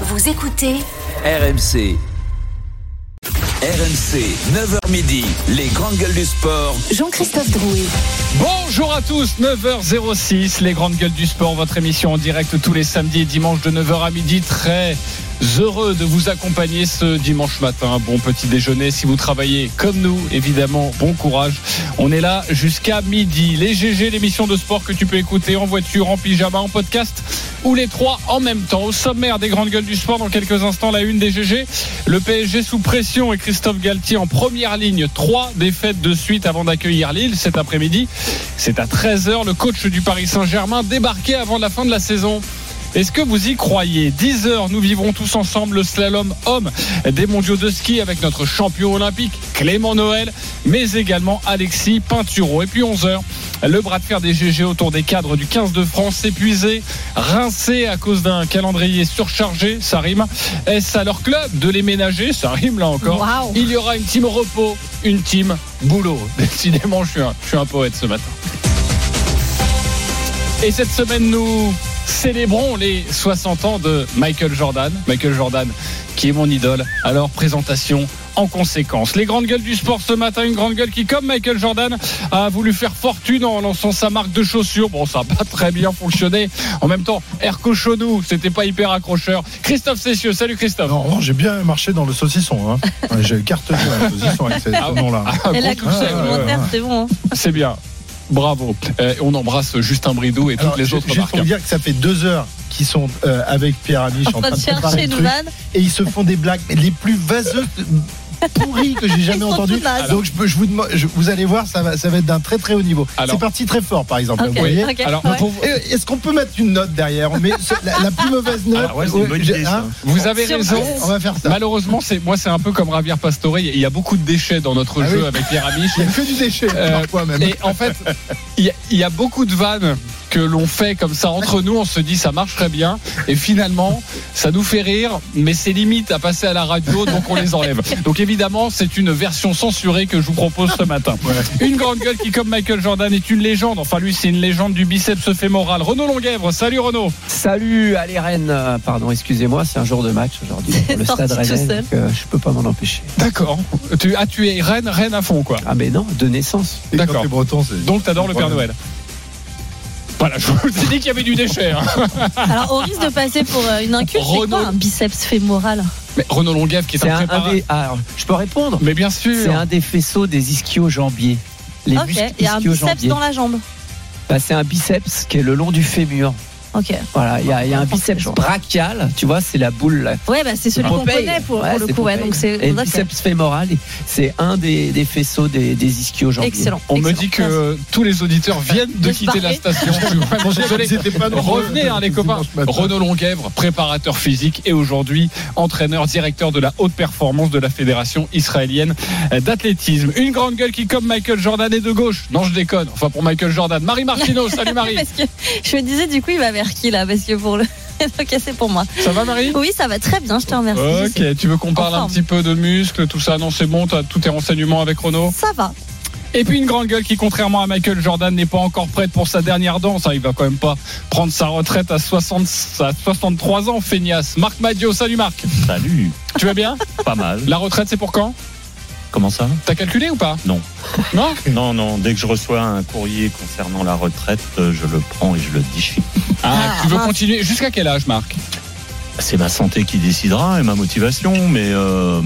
Vous écoutez RMC. RMC, 9h midi, les grandes gueules du sport. Jean-Christophe Drouet. Bonjour à tous, 9h06, les grandes gueules du sport, votre émission en direct tous les samedis et dimanches de 9h à midi. Très heureux de vous accompagner ce dimanche matin. Bon petit déjeuner si vous travaillez comme nous, évidemment, bon courage. On est là jusqu'à midi. Les GG, l'émission de sport que tu peux écouter en voiture, en pyjama, en podcast ou les trois en même temps. Au sommaire des grandes gueules du sport, dans quelques instants, la une des GG. Le PSG sous pression et Christophe Galtier en première ligne. Trois défaites de suite avant d'accueillir Lille cet après-midi. C'est à 13h. Le coach du Paris Saint-Germain débarqué avant la fin de la saison. Est-ce que vous y croyez? 10 heures, nous vivrons tous ensemble le slalom homme des mondiaux de ski avec notre champion olympique Clément Noël, mais également Alexis Pinturo. Et puis 11 heures, le bras de fer des GG autour des cadres du 15 de France épuisé, rincé à cause d'un calendrier surchargé, ça rime. Est-ce à leur club de les ménager? Ça rime là encore. Wow. Il y aura une team repos, une team boulot. Décidément, je suis un, je suis un poète ce matin. Et cette semaine, nous célébrons les 60 ans de Michael Jordan. Michael Jordan, qui est mon idole. Alors, présentation en conséquence. Les grandes gueules du sport ce matin, une grande gueule qui, comme Michael Jordan, a voulu faire fortune en lançant sa marque de chaussures. Bon, ça n'a pas très bien fonctionné. En même temps, Air Cochonou, c'était pas hyper accrocheur. Christophe Cessieux, salut Christophe. Non, non, j'ai bien marché dans le saucisson. Hein. J'ai cartonné le saucisson avec ces Ah, noms-là. Ah, Et la ouais, ouais. c'est bon. hein. C'est bien. Bravo. Euh, on embrasse Justin Bridou et toutes Alors, les autres Juste marques. pour vous dire que ça fait deux heures qu'ils sont euh, avec Pierre Amiche En train de chercher le une truc, vanne. et ils se font des blagues les plus vaseuses pourries que j'ai jamais entendues. nazes. Donc je, peux, je vous demande, je- vous allez voir, ça va, ça va être d'un très très haut niveau. Alors- C'est parti très fort, par exemple. Vous voyez Alors, ouais. pour- Et Est-ce qu'on peut mettre une note derrière? On met ce- la, la plus mauvaise note. Ah ouais, une bonne idée, ça. vous avez raison. On va faire ça. Malheureusement, c'est moi, c'est un peu comme Javier Pastore. Il y a beaucoup de déchets dans notre Ah jeu oui. avec Pierre Amiche. Il y a que du déchet, Euh, parfois même. Et en fait, il y, a- il y a beaucoup de vannes que l'on fait comme ça entre nous. On se dit ça marche très bien. Et finalement, ça nous fait rire, mais c'est limite à passer à la radio, donc on les enlève. Donc évidemment, c'est une version censurée que je vous propose ce matin. Une grande gueule qui, comme Michael Jordan, est une légende. Enfin, lui, c'est une légende du biceps fémoral. Renaud Longuèvre, salut Renaud. Salut, allez Rennes. Euh, Pardon, excusez-moi, c'est un jour de match aujourd'hui pour le stade donc, euh, je peux pas m'en empêcher. D'accord. Tu, ah, tu es Rennes, Rennes à fond, quoi. Ah mais non, de naissance. D'accord. Donc t'adores le Père. Noël. Voilà, je vous ai dit qu'il y avait du déchet. hein. Alors, au risque de passer pour euh, une inculte, c'est quoi un biceps fémoral Mais Renaud Longuèvre qui est, C'est un des. ah, alors, je peux répondre? Mais bien sûr. C'est un des faisceaux des ischio-jambiers. Les Ok, muscles il y a un biceps ischio-jambiers. dans la jambe. Bah, c'est un biceps qui est le long du fémur. Ok. Voilà, il y a, il y a un biceps brachial. Tu vois, c'est la boule. là. Ouais, bah, c'est celui qu'on connaît pour, Ouais, pour le coup. Ouais, donc c'est. Et biceps fémoral, c'est un des, des faisceaux des, des ischio-jambiers. Excellent. On me dit que tous les auditeurs viennent de quitter la station. Désolé. Pas. Revenez hein, les copains. Renaud Longuèvre, préparateur physique et aujourd'hui entraîneur directeur de la haute performance de la fédération israélienne d'athlétisme. Une grande gueule qui comme Michael Jordan est de gauche. Non je déconne. Enfin pour Michael Jordan. Marie Martino, salut Marie. Parce que je me disais, du coup, il va vers qui là Parce que pour le. ok, c'est pour moi. Ça va Marie? Oui, ça va très bien, je te remercie. Ok, tu veux qu'on parle un petit peu de muscles, tout ça? Non, c'est bon, tu as tous tes renseignements avec Renaud Ça va. Et puis une grande gueule qui, contrairement à Michael Jordan, n'est pas encore prête pour sa dernière danse. hein. Il va quand même pas prendre sa retraite à, 60, à 63 ans, feignasse. Marc Madio, salut Marc. Salut, Tu vas bien? Pas mal. La retraite, c'est pour quand? Comment ça? T'as calculé ou pas? Non. Non? Non, non, dès que je reçois un courrier concernant la retraite, euh, je le prends et je le déchire. Ah, Ah, Tu veux continuer Jusqu'à quel âge, Marc C'est ma santé qui décidera et ma motivation, mais euh,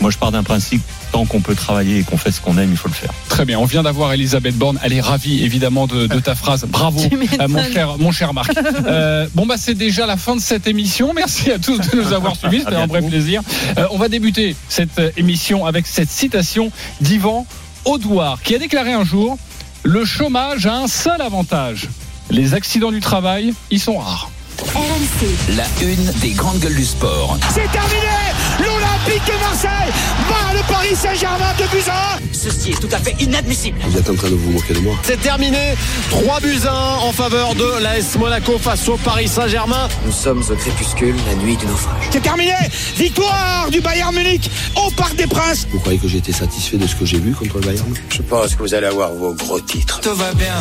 moi je pars d'un principe, tant qu'on peut travailler et qu'on fait ce qu'on aime, il faut le faire. Très bien, on vient d'avoir Elisabeth Borne. Elle est ravie, évidemment, de, de ta phrase. Bravo, euh, mon, cher, mon cher Marc. Euh, bon, bah, c'est déjà la fin de cette émission. Merci à tous de nous avoir suivis. C'était un vrai plaisir. Euh, on va débuter cette émission avec cette citation d'Yvan Audouard, qui a déclaré un jour Le chômage a un seul avantage. Les accidents du travail, ils sont rares. RMC, La une des grandes gueules du sport. C'est terminé L'Olympique de Marseille bat le Paris Saint-Germain de buts à un. Ceci est tout à fait inadmissible. Vous êtes en train de vous moquer de moi C'est terminé 3 buts 1 en faveur de l'AS Monaco face au Paris Saint-Germain. Nous sommes au crépuscule, la nuit du naufrage. C'est terminé Victoire du Bayern Munich au Parc des Princes Vous croyez que j'ai été satisfait de ce que j'ai vu contre le Bayern? Je pense que vous allez avoir vos gros titres. Tout va bien.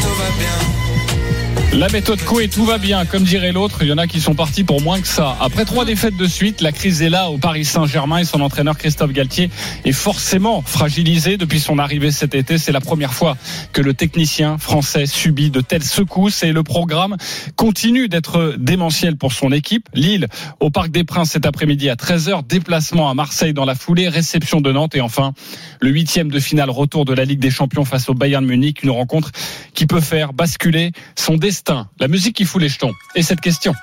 Tout va bien. La méthode Coué, tout va bien. Comme dirait l'autre, il y en a qui sont partis pour moins que ça. Après trois défaites de suite, la crise est là au Paris Saint-Germain et son entraîneur Christophe Galtier est forcément fragilisé depuis son arrivée cet été. C'est la première fois que le technicien français subit de telles secousses et le programme continue d'être démentiel pour son équipe. Lille au Parc des Princes cet après-midi à 13h, déplacement à Marseille dans la foulée, réception de Nantes et enfin le huitième de finale retour de la Ligue des Champions face au Bayern Munich, une rencontre qui peut faire basculer son destin la musique qui fout les jetons. Et cette question.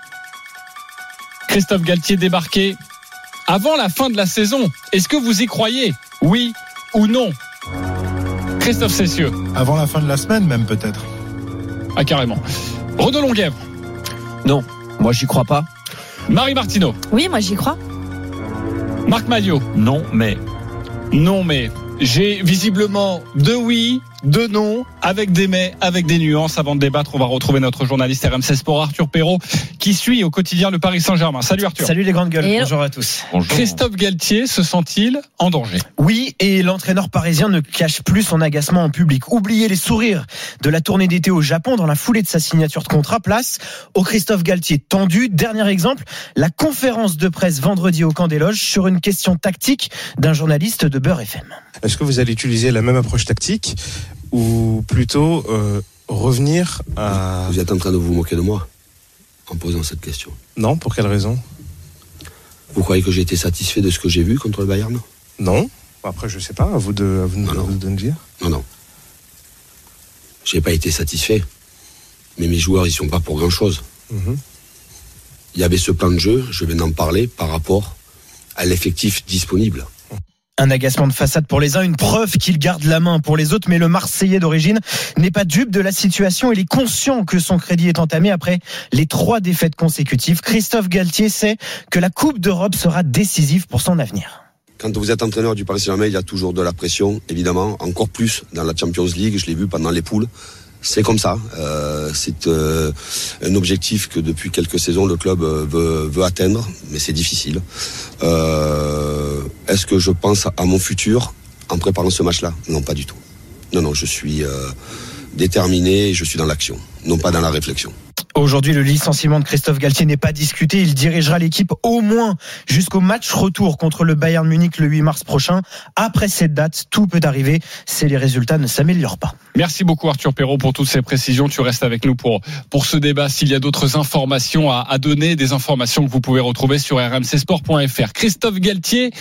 Christophe Galtier débarqué avant la fin de la saison. Est-ce que vous y croyez? Oui ou non? Christophe Cessieux. Avant la fin de la semaine, même peut-être. Ah, carrément. Renaud Longuèvre. Non, moi j'y crois pas. Marie Martineau. Oui, moi j'y crois. Marc Maillot. Non, mais. Non, mais. J'ai visiblement deux oui, deux non, avec des mais, avec des nuances. Avant de débattre, on va retrouver notre journaliste RMC Sport Arthur Perrault, qui suit au quotidien le Paris Saint-Germain. Salut Arthur. Salut les grandes gueules. Et Bonjour à tous. Bonjour. Christophe Galtier se sent-il en danger? Oui, et l'entraîneur parisien ne cache plus son agacement en public. Oubliez les sourires de la tournée d'été au Japon dans la foulée de sa signature de contrat. Place au Christophe Galtier tendu. Dernier exemple, la conférence de presse vendredi au camp des loges sur une question tactique d'un journaliste de Beurre FM. Est-ce que vous allez utiliser la même approche tactique ou plutôt euh, revenir à... Vous êtes en train de vous moquer de moi en posant cette question. Non, pour quelle raison? Vous croyez que j'ai été satisfait de ce que j'ai vu contre le Bayern? Non. Après, je sais pas, à vous de, à vous de, Non, non. de me dire. Non, non. J'ai pas été satisfait. Mais mes joueurs, ils sont pas pour grand-chose. Mhm. Il y avait ce plan de jeu, je vais en parler par rapport à l'effectif disponible. Un agacement de façade pour les uns, une preuve qu'il garde la main pour les autres, mais le Marseillais d'origine n'est pas dupe de la situation. Il est conscient que son crédit est entamé après les trois défaites consécutives. Christophe Galtier sait que la Coupe d'Europe sera décisive pour son avenir. Quand vous êtes entraîneur du Paris Saint-Germain, il y a toujours de la pression, évidemment, encore plus dans la Champions League. Je l'ai vu pendant les poules. C'est comme ça. Euh, c'est euh, un objectif que depuis quelques saisons le club euh, veut, veut atteindre, mais c'est difficile. Euh, Est-ce que je pense à mon futur en préparant ce match-là? Non, pas du tout. Non, non, je suis euh, déterminé je suis dans l'action, non pas dans la réflexion. Aujourd'hui, le licenciement de Christophe Galtier n'est pas discuté. Il dirigera l'équipe au moins jusqu'au match retour contre le Bayern Munich le 8 mars prochain. Après cette date, tout peut arriver si les résultats ne s'améliorent pas. Merci beaucoup Arthur Perrault pour toutes ces précisions. Tu restes avec nous pour, pour ce débat. S'il y a d'autres informations à, à donner, des informations que vous pouvez retrouver sur rmcsport.fr. Christophe Galtier,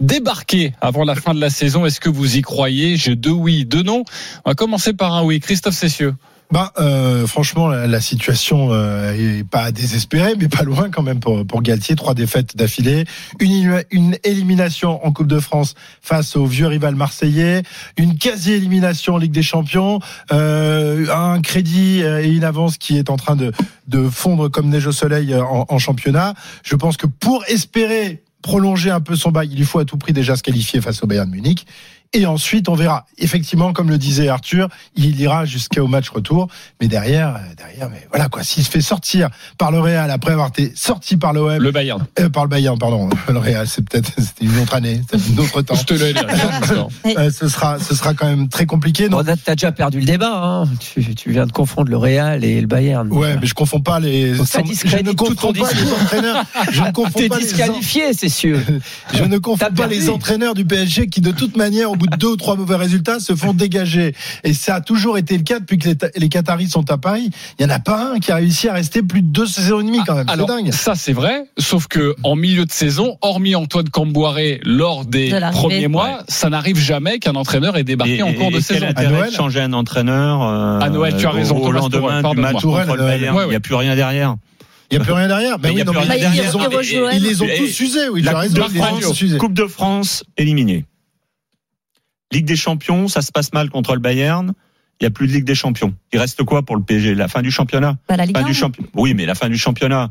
débarqué avant la fin de la saison. Est-ce que vous y croyez? J'ai deux oui, deux non. On va commencer par un oui. Christophe Cessieux. Bah, euh, franchement, la, situation euh, est pas désespérée, mais pas loin quand même pour, pour Galtier. Trois défaites d'affilée, une, une élimination en Coupe de France face au vieux rival marseillais, une quasi-élimination en Ligue des Champions, euh, un crédit euh, et une avance qui est en train de, de fondre comme neige au soleil en, en championnat. Je pense que pour espérer prolonger un peu son bail, il lui faut à tout prix déjà se qualifier face au Bayern Munich. Et ensuite, on verra. Effectivement, comme le disait Arthur, il ira jusqu'au match retour. Mais derrière, euh, derrière, mais voilà quoi. S'il se fait sortir par le Real après avoir été sorti par l'OM, Le Bayern. euh, par le Bayern, pardon, le Real, c'est peut-être c'était une autre année, c'est un autre temps. Je te le dis. Euh, ce sera, ce sera quand même très compliqué. Bon, Non T'as déjà perdu le débat. Hein. Tu, tu viens de confondre le Real et le Bayern. Ouais, mais je confonds pas les. Ça je ne confonds pas les entraîneurs. Je ne confonds pas les disqualifié, c'est sûr. Je ne confonds pas perdu. les entraîneurs du PSG qui, de toute manière, bout de deux ou trois mauvais résultats, se font dégager. Et ça a toujours été le cas depuis que les, les Qataris sont à Paris. Il n'y en a pas un qui a réussi à rester plus de deux saisons et demie quand même. C'est Alors, dingue. ça c'est vrai, sauf que en milieu de saison, hormis Antoine Camboiré lors des De premiers mois, ça n'arrive jamais qu'un entraîneur ait débarqué en cours de et saison. quel À intérêt Noël de changer un entraîneur euh, À Noël, tu as raison, Au, lendemain du match contre le. Bayern, il ouais. n'y a plus rien derrière. Il n'y a plus rien derrière. Ben Mais il y oui, a non, rien ils, derrière. les ont, rejoint- ils les ont Et- tous usés. Oui, La as raison. Coupe de Ils France, usés. Coupe de France éliminée. Ligue des Champions, ça se passe mal contre le Bayern. Il n'y a plus de Ligue des Champions. Il reste quoi pour le PSG La fin du championnat? Bah, la Ligue Fin 1. du championnat. Oui, mais la fin du championnat.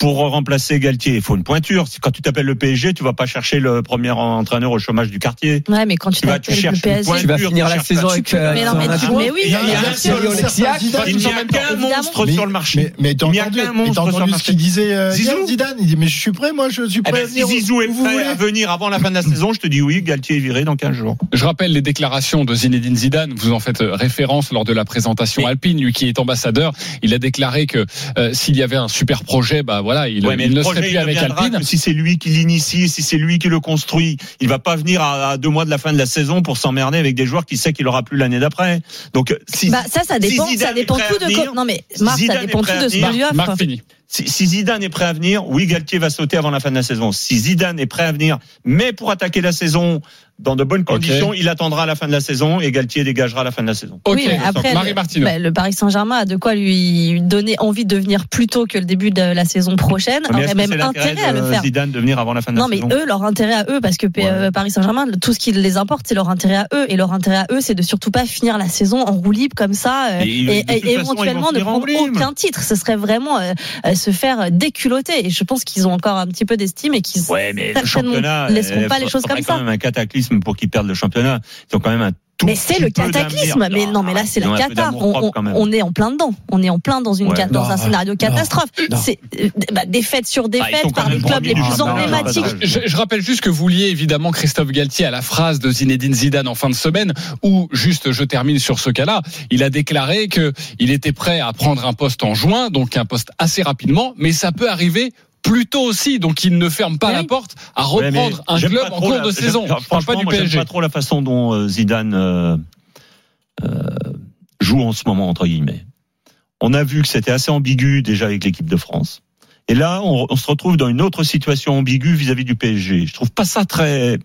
Pour remplacer Galtier, il faut une pointure. Quand tu t'appelles le PSG, tu vas pas chercher le premier entraîneur au chômage du quartier. Ouais, mais quand tu Tu vas, tu t'appelles le PSG, pointure, Tu vas finir tu la saison avec. euh, Mais non, mais tu- mais oui, Il y a- il y a bien un qu'un monstre sur le marché. Mais, t'as Il n'y a entendu, qu'un mais t'as monstre sur le entendu ce marché. qu'il disait euh, Zidane Il dit mais je suis prêt, moi je suis Eh prêt. ben, si Zizou est prêt à venir avant la fin de la saison, je te dis oui, Galtier est viré dans 15 jours. Je rappelle les déclarations de Zinedine Zidane. Vous en faites euh, référence lors de la présentation alpine, lui qui est ambassadeur. Il a déclaré que s'il y avait un super projet, bah voilà, il, Ouais, mais il le ne serait projet, plus il avec Alpine. Si c'est lui qui l'initie, si c'est lui qui le construit, il va pas venir à, à deux mois de la fin de la saison pour s'emmerder avec des joueurs qui sait qu'il aura plus l'année d'après. Donc, si, Bah, ça, ça dépend, si ça dépend tout de venir. Non, mais Marc, ça dépend tout de ce venir. qu'on lui offre. Marc fini. Si, si Zidane est prêt à venir, oui, Galtier va sauter avant la fin de la saison. Si Zidane est prêt à venir, mais pour attaquer la saison dans de bonnes conditions, il attendra la fin de la saison et Galtier dégagera la fin de la saison. Ok, oui, mais après, Marie le, bah, le Paris Saint-Germain a de quoi lui donner envie de venir plus tôt que le début de la saison prochaine. Mais aurait même intérêt à le faire. Zidane de venir avant la fin de la Non, mais saison? eux, leur intérêt à eux, parce que Ouais. euh, Paris Saint-Germain, tout ce qui les importe, c'est leur intérêt à eux. Et leur intérêt à eux, c'est de surtout pas finir la saison en roue libre comme ça euh, Et façon, éventuellement ne prendre aucun titre. Ce serait vraiment euh, euh, se faire déculoter. Et je pense qu'ils ont encore un petit peu d'estime et qu'ils Ouais, mais certainement championnat, laisseront euh, pas les choses comme quand ça. même un cataclysme pour qu'ils perdent le championnat. Ils ont quand même un tout Mais c'est le cataclysme. Mais non, mais là, c'est la cata. On, est en plein dedans. On est en plein dans une Ouais. dans Non, un scénario catastrophe. non. C'est euh, bah, défaite sur Bah, défaite quand par les clubs les premiers plus emblématiques. Je, je rappelle juste que vous liez évidemment Christophe Galtier à la phrase de Zinedine Zidane en fin de semaine où, juste, je termine sur ce cas-là, il a déclaré que il était prêt à prendre un poste en juin, donc un poste assez rapidement, mais ça peut arriver plus tôt aussi, donc il ne ferme pas Oui. la porte à Ouais, reprendre un club en cours la- de saison. Je parle pas du moi, PSG. pas trop la façon dont euh, Zidane euh, euh, joue en ce moment entre guillemets. On a vu que c'était assez ambigu déjà avec l'équipe de France. Et là, on, on se retrouve dans une autre situation ambiguë vis-à-vis du PSG. Je trouve pas ça très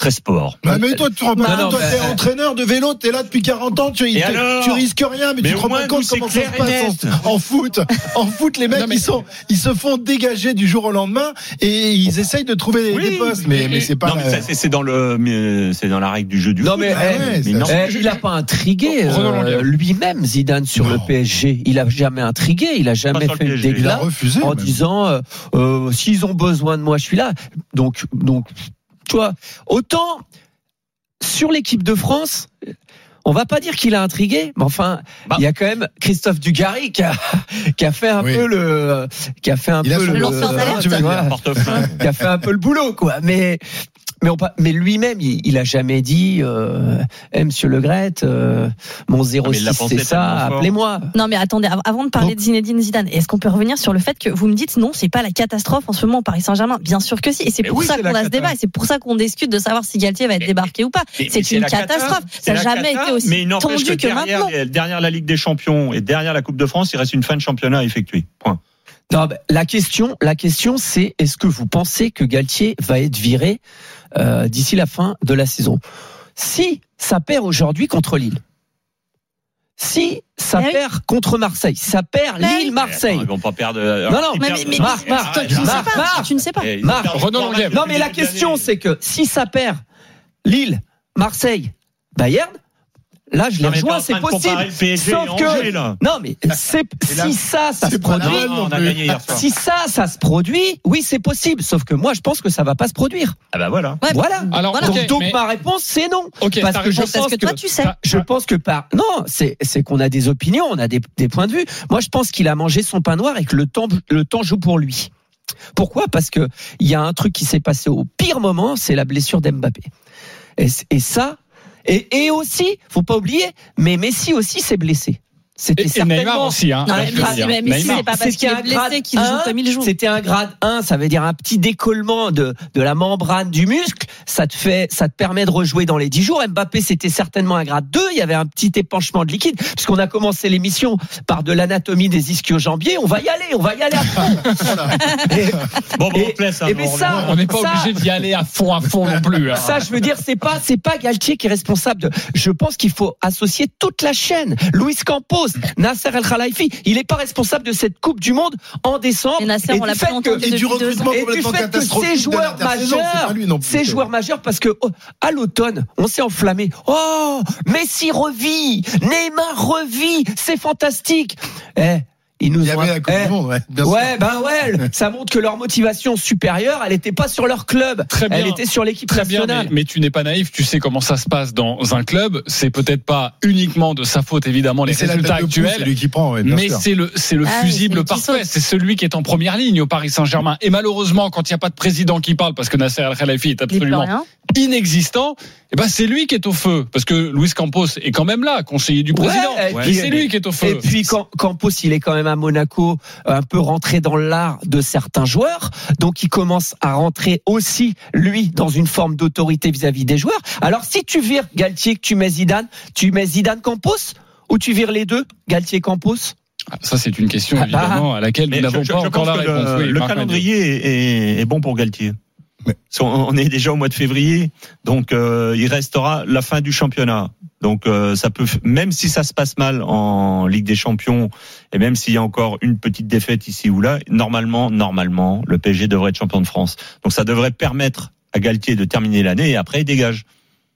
très sport. Bah, mais toi, tu te rends pas Non, compte, toi, t'es mais- entraînes de vélo, t'es là depuis 40 ans, tu, risques rien, mais, Mais tu te rends moins, pas compte comment ça se passe en, en foot. En foot, les mecs, Non, mais- ils sont, ils se font dégager du jour au lendemain et ils essayent de trouver des- Oui, des postes, mais, mais c'est pas. non, mais ça, c'est- dans le c'est dans la règle du jeu du Non, foot. mais, Ah eh, ouais, mais ça- non. Il n'a pas intrigué euh, lui-même Zidane sur le PSG. Il a jamais intrigué, il a jamais le fait une PSG. il a déclat refusé. en disant euh, euh, s'ils ont besoin de moi, je suis là. Donc, donc, tu vois, autant sur l'équipe de France. On va pas dire qu'il a intrigué, mais enfin, Bah. il y a quand même Christophe Dugarry qui a, qui a fait un Oui. peu le, qui a fait un Il peu le, dire. Portefeuille. qui a fait un peu le boulot, quoi. Mais mais, on, mais lui-même, il, il a jamais dit, euh, eh, Monsieur Le Gret, euh, mon 06 Ah, c'est ça, appelez-moi. Non mais attendez, av- avant de parler Donc- de Zinedine Zidane, est-ce qu'on peut revenir sur le fait que vous me dites non, c'est pas la catastrophe en ce moment au Paris Saint-Germain? Bien sûr que si, et c'est pour oui, ça qu'on la a ce débat, et c'est pour ça qu'on discute de savoir si Galtier va être Mais- débarqué ou pas. C'est une catastrophe. Ça n'a jamais cata, été aussi mais il n'empêche tendu que, derrière, maintenant. derrière la Ligue des Champions et derrière la Coupe de France, il reste une fin de championnat à effectuer. Point. Non, la question, la question, c'est est-ce que vous pensez que Galtier va être viré euh, d'ici la fin de la saison Si ça perd aujourd'hui contre Lille, si ça Eh oui. perd contre Marseille, ça perd Eh oui. Lille-Marseille. Attends, Ils vont pas perdre. euh, Non, non, Mais, perdent- mais, mais, Marc, Marc, tu ne sais pas. Marc. Tu ne sais pas. Eh, Non, mais la question, c'est que si ça perd Lille, Marseille, Bayern, là, je les rejoins, c'est possible. Sauf que, Angers, là. non, mais si ça, ça se produit, même Non, non on a plus. gagné hier soir. si ça, ça se produit, oui, c'est possible. Sauf que moi, je pense que ça va pas se produire. Ah bah voilà. Ouais, Voilà. Alors, Voilà. donc, donc mais- ma réponse, c'est non. ok, parce que je pense que toi, tu sais. Je pense que par non, c'est c'est qu'on a des opinions, on a des, des points de vue. Moi, je pense qu'il a mangé son pain noir et que le temps le temps joue pour lui. Pourquoi? Parce que il y a un truc qui s'est passé au pire moment, c'est la blessure d'Mbappé. Et ça, et, et aussi, faut pas oublier, mais Messi aussi s'est blessé. C'était certainement. Neymar aussi, hein. Non, je mais, veux dire. mais, mais si Neymar. c'est pas parce C'est qu'il qu'il y a est un grade blessé qu'il joue un, comme il joue. C'était un grade 1, ça veut dire un petit décollement de, de la membrane du muscle. Ça te fait, ça te permet de rejouer dans les 10 jours. Mbappé, c'était certainement un grade 2. Il y avait un petit épanchement de liquide. Puisqu'on a commencé l'émission par de l'anatomie des ischio-jambiers. On va y aller, on va y aller à fond. Et- Bon, bon, on hein, on n'est pas Ça- obligé d'y aller à fond, à fond non plus. hein. ça, je veux dire, c'est pas, c'est pas Galtier qui est responsable de. Je pense qu'il faut associer toute la chaîne. Luis Campos, Nasser El Khalifi, il est pas responsable de cette Coupe du Monde en décembre. Et Nasser, on du l'a fait que- entendu Et du recrutement et du fait que ces de joueurs majeurs, pas lui non plus. ces joueurs majeurs, parce que oh, à l'automne, on s'est enflammé. Oh, Messi revit, Neymar revit, c'est fantastique. Eh, Ils nous Il y ont- avait la Coupe Eh, du Monde, ouais. bien sûr. Ouais, ben ouais, ça montre que leur motivation supérieure, elle n'était pas sur leur club, Très bien. elle était sur l'équipe bien, nationale. mais, mais tu n'es pas naïf, tu sais comment ça se passe dans un club. C'est peut-être pas uniquement de sa faute, évidemment, les Mais résultats actuels. C'est lui qui prend, ouais, bien Mais c'est le, c'est le Ah fusible parfait. C'est celui qui est en première ligne au Paris Saint-Germain. Et malheureusement, quand il n'y a pas de président qui parle, parce que Nasser El Khelaïfi est absolument inexistant, eh ben c'est lui qui est au feu. Parce que Luis Campos est quand même là, conseiller du président. Ouais, c'est lui qui est au feu. Et puis quand Campos, il est quand même à Monaco, un peu rentré dans l'art de certains joueurs, donc il commence à rentrer aussi lui dans une forme d'autorité vis-à-vis des joueurs. Alors si tu vires Galtier, que tu mets Zidane, tu mets Zidane Campos ou tu vires les deux, Galtier Campos? Ah, Ça, c'est une question, Ah, évidemment, à laquelle nous n'avons pas encore la réponse. Le, Oui, le calendrier est, est bon pour Galtier. Mais- On est déjà au mois de février, donc euh, il restera la fin du championnat. Donc euh, ça peut, même si ça se passe mal en Ligue des Champions, et même s'il y a encore une petite défaite ici ou là, normalement, normalement, le PSG devrait être champion de France. Donc ça devrait permettre à Galtier de terminer l'année et après il dégage.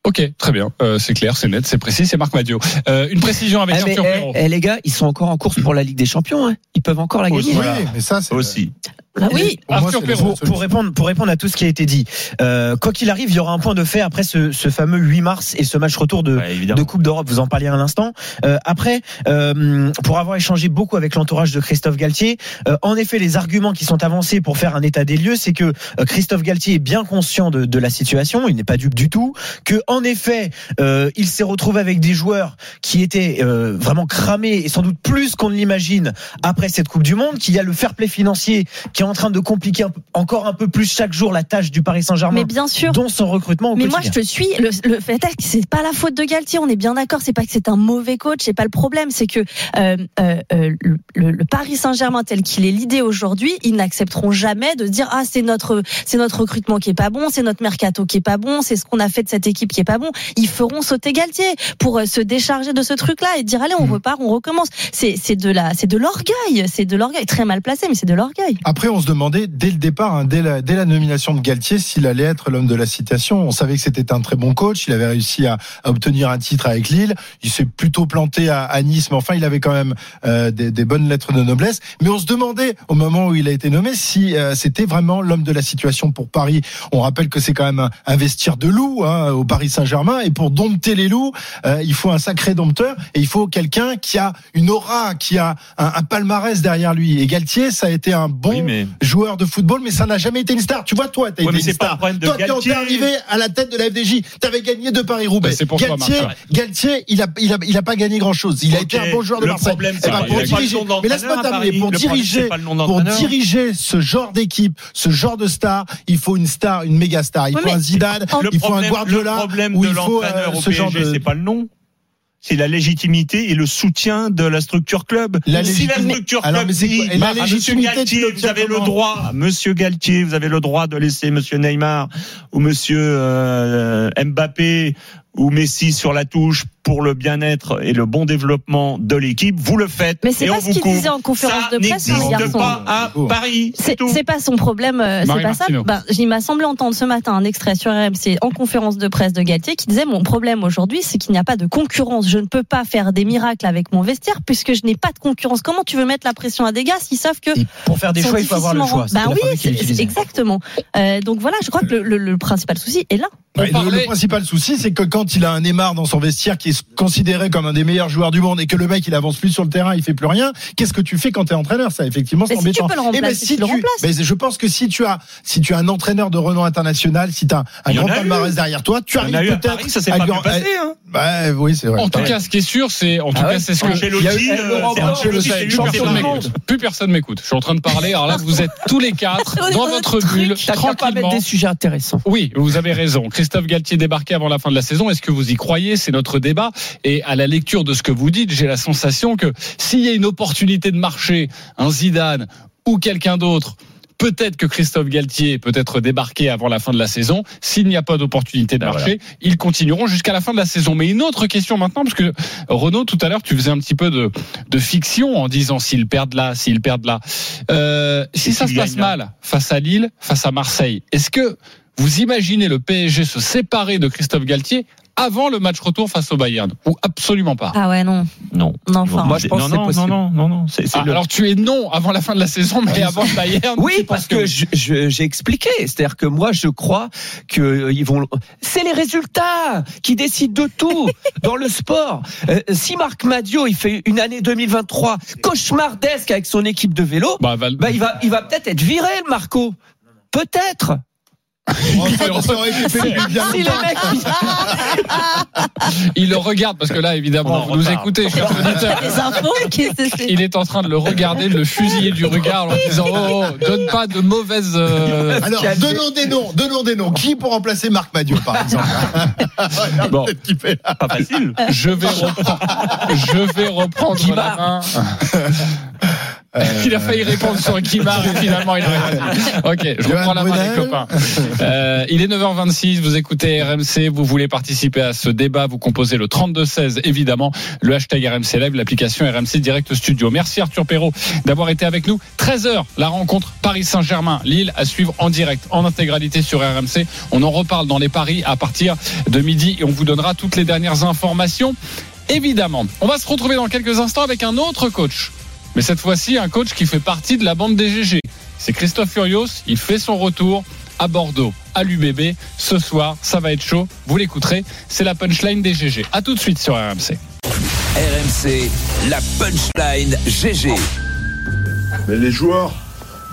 Ok, très bien. Euh, c'est clair, c'est net, c'est précis. C'est Marc Madio. Euh, une précision avec Eh, mais, Arthur eh, eh, les gars, ils sont encore en course pour la Ligue des Champions. hein. Ils peuvent encore la gagner. Aussi. Oui, mais ça, c'est Aussi. Bah oui. Pour moi, Arthur pour, pour répondre, pour répondre à tout ce qui a été dit, euh, quoi qu'il arrive, il y aura un point de fait après ce, ce fameux 8 mars et ce match retour de, Ouais, de Coupe d'Europe. Vous en parliez à l'instant. Euh, après, euh, pour avoir échangé beaucoup avec l'entourage de Christophe Galtier, euh, en effet, les arguments qui sont avancés pour faire un état des lieux, c'est que euh, Christophe Galtier est bien conscient de, de la situation. Il n'est pas dupe du tout. Que en effet, euh, il s'est retrouvé avec des joueurs qui étaient euh, vraiment cramés et sans doute plus qu'on ne l'imagine après cette Coupe du Monde. Qu'il y a le fair play financier qui est en train de compliquer un peu- encore un peu plus chaque jour la tâche du Paris Saint-Germain, Mais bien sûr. dont son recrutement au Mais moi, je te suis. Le, le fait est que c'est pas la faute de Galtier. On est bien d'accord. C'est pas que c'est un mauvais coach. C'est pas le problème. C'est que euh, euh, euh, le, Paris Saint-Germain tel qu'il est l'idée aujourd'hui, ils n'accepteront jamais de dire ah c'est notre c'est notre recrutement qui est pas bon, c'est notre mercato qui est pas bon, c'est ce qu'on a fait de cette équipe qui est pas bon. Ils feront sauter Galtier pour se décharger de ce truc-là et dire allez on repart, on recommence. C'est c'est de la c'est de l'orgueil. C'est de l'orgueil très mal placé, mais c'est de l'orgueil. Après, on se demandait dès le départ, hein, dès, la, nomination de Galtier, s'il allait être l'homme de la citation. On savait que c'était un très bon coach. Il avait réussi à, obtenir un titre avec Lille. Il s'est plutôt planté à, Nice, mais enfin, il avait quand même euh, des, bonnes lettres de noblesse. Mais on se demandait au moment où il a été nommé si euh, c'était vraiment l'homme de la situation pour Paris. On rappelle que c'est quand même un, vestiaire de loups hein, au Paris Saint-Germain, et pour dompter les loups, euh, il faut un sacré dompteur et il faut quelqu'un qui a une aura, qui a un, palmarès derrière lui. Et Galtier, ça a été un bon joueur de football, mais ça n'a jamais été une star. Tu vois, toi, t'as Ouais, été une pas star. toi, quand Galtier. t'es arrivé à la tête de la FDJ, t'avais gagné de Paris-Roubaix. Ben, c'est pour toi, Galtier. Galtier, il a, il a, il a pas gagné grand chose. Il a été un bon joueur de le Marseille. problème, Eh ben, pour diriger, mais laisse-moi terminer. Pour diriger, pour diriger ce genre d'équipe, ce genre de star, il faut une star, une méga star. Il faut un Zidane, il faut un Guardiola, problème ou de il faut l'entraîneur euh, au ce genre PSG, de. c'est pas le nom. C'est la légitimité et le soutien de la structure club. La si la structure Alors, club mais c'est dit, quoi- et la à Monsieur légitimité, tu Galtier, vous avez le droit, Monsieur Galtier, vous avez le droit de laisser Monsieur Neymar ou Monsieur euh, Mbappé ou Messi sur la touche pour le bien-être et le bon développement de l'équipe. Vous le faites. Mais c'est pas ce qu'il disait en conférence Ça de presse, hein, les n'existe garçons. pas à Paris. C'est C'est tout. c'est pas son problème, euh, c'est pas ça. Ben, il m'a semblé entendre ce matin un extrait sur RMC en conférence de presse de Galtier qui disait mon problème aujourd'hui, c'est qu'il n'y a pas de concurrence. Je ne peux pas faire des miracles avec mon vestiaire puisque je n'ai pas de concurrence. Comment tu veux mettre la pression à des gars s'ils savent que Et pour faire des choix, il faut avoir le choix. Ben la oui, exactement. Euh, donc voilà, je crois que le, le- le principal souci est là. On Ouais, le- parlait- le, principal souci, c'est que quand il a un Neymar dans son vestiaire qui est considéré comme un des meilleurs joueurs du monde et que le mec il avance plus sur le terrain, il fait plus rien, qu'est-ce que tu fais quand t'es entraîneur? Ça, effectivement, c'est Mais si tu embêtant. peux le Eh ben, tu mais je pense que si tu as, si tu as un entraîneur de renom international, si tu as un grand palmarès derrière toi, tu arrives peut-être. Ça s'est à pas bien passé. Hein. Ouais, oui, c'est vrai. En tout cas, ce qui est sûr, c'est, en tout Ah cas, ouais c'est ce que. Eu- euh, le. Plus personne m'écoute. Je suis en train de parler. Alors là, vous êtes tous les quatre dans votre bulle, tranquillement. mettre des sujets intéressants. Oui, vous avez raison. Christophe Galtier débarqué avant la fin de la saison. Est-ce que vous y croyez? C'est notre débat. Et à la lecture de ce que vous dites, j'ai la sensation que s'il y a une opportunité de marché, un Zidane ou quelqu'un d'autre, peut-être que Christophe Galtier peut être débarqué avant la fin de la saison. S'il n'y a pas d'opportunité de Ben marché, ils continueront jusqu'à la fin de la saison. Mais une autre question maintenant, parce que Renaud, tout à l'heure, tu faisais un petit peu de, de fiction en disant s'ils perdent là, s'ils perdent là. Euh, si ça se passe mal face à Lille, face à Marseille, est-ce que vous imaginez le PSG se séparer de Christophe Galtier avant le match retour face au Bayern ou absolument pas? Ah ouais, non. Non. Non, enfin. Moi, je pense non, que c'est non, possible. non, non, non, Ah, le- Alors tu es non avant la fin de la saison, mais avant le Bayern. Oui, parce que oui. j'ai expliqué. C'est-à-dire que moi, je crois que euh, ils vont. C'est les résultats qui décident de tout dans le sport. Euh, si Marc Madio il fait une année 2023 cauchemardesque avec son équipe de vélo, Bah, Val- bah, il va, il va peut-être être viré, le Marco. Peut-être. il le regarde parce que là, évidemment, en vous nous écoutez, chers auditeurs. Il est en train de le regarder, de le fusiller du regard en disant oh, oh, donne pas de mauvaises. euh, Alors, donnons des noms, donnons des noms. Qui pour remplacer Marc Madiot, par exemple Regarde Bon. peut-être qui fait. pas facile. Je vais reprendre. Je vais reprendre la main. Il a failli répondre sur Guimard et finalement il a répondu. Ok, je reprends la main les copains. Euh, il est 9h26, vous écoutez RMC, vous voulez participer à ce débat, vous composez le 32-16 évidemment, le hashtag RMC Live, l'application RMC Direct Studio. Merci Arthur Perrault d'avoir été avec nous. 13h, la rencontre Paris Saint-Germain, Lille à suivre en direct, en intégralité sur RMC. On en reparle dans les paris à partir de midi et on vous donnera toutes les dernières informations. Évidemment, on va se retrouver dans quelques instants avec un autre coach. Mais cette fois-ci, un coach qui fait partie de la bande des GG. C'est Christophe Furios. Il fait son retour à Bordeaux, à l'UBB. Ce soir, ça va être chaud. Vous l'écouterez. C'est la punchline des GG. À tout de suite sur RMC. RMC, la punchline GG. Mais les joueurs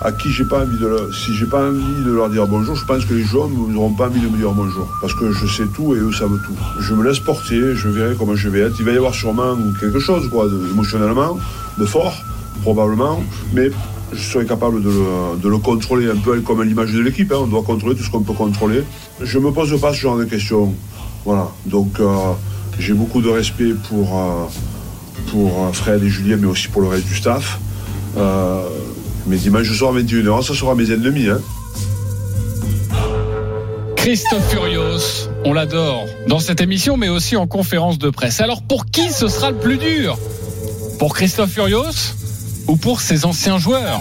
à qui j'ai pas envie de leur, si j'ai pas envie de leur dire bonjour, je pense que les joueurs n'auront pas envie de me dire bonjour. Parce que je sais tout et eux savent tout. Je me laisse porter, je verrai comment je vais être. Il va y avoir sûrement quelque chose, quoi, de- émotionnellement, de fort, probablement, mais je serai capable de le, contrôler un peu comme l'image de l'équipe. hein. On doit contrôler tout ce qu'on peut contrôler. Je me pose pas ce genre de questions. Voilà. Donc, euh, j'ai beaucoup de respect pour, euh, pour euh, Fred et Julien, mais aussi pour le reste du staff. Euh, mais dimanche soir à 21h, ça sera mes ennemis. Hein. Christophe Furios, on l'adore dans cette émission, mais aussi en conférence de presse. Alors pour qui ce sera le plus dur? Pour Christophe Furios ou pour ses anciens joueurs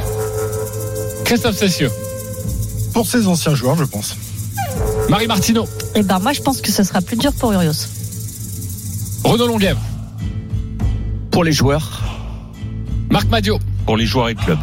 Christophe Cessieux, Pour ses anciens joueurs, je pense. Marie Martineau, Eh ben, moi, je pense que ce sera plus dur pour Urios. Renaud Longuèvre, pour les joueurs. Marc Madio, Pour les joueurs et le club.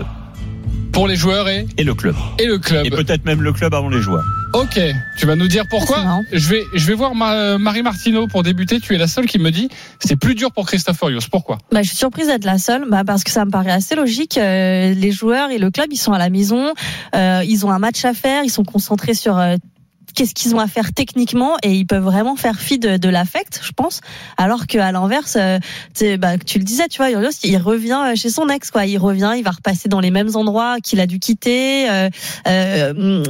pour les joueurs et, Et le club. et le club. Et peut-être même le club avant les joueurs. Ok, tu vas nous dire pourquoi. Je vais, je vais voir ma- Marie Martineau pour débuter. Tu es la seule qui me dit c'est plus dur pour Christophe Furios. Pourquoi? Bah, je suis surprise d'être la seule, bah, parce que ça me paraît assez logique. Euh, les joueurs et le club, ils sont à la maison, euh, ils ont un match à faire, ils sont concentrés sur euh, qu'est-ce qu'ils ont à faire techniquement et ils peuvent vraiment faire fi de, de l'affect, je pense. Alors qu'à l'inverse, euh, bah, tu le disais, tu vois, Urios, il revient euh, chez son ex, quoi. Il revient, il va repasser dans les mêmes endroits qu'il a dû quitter. Euh, euh,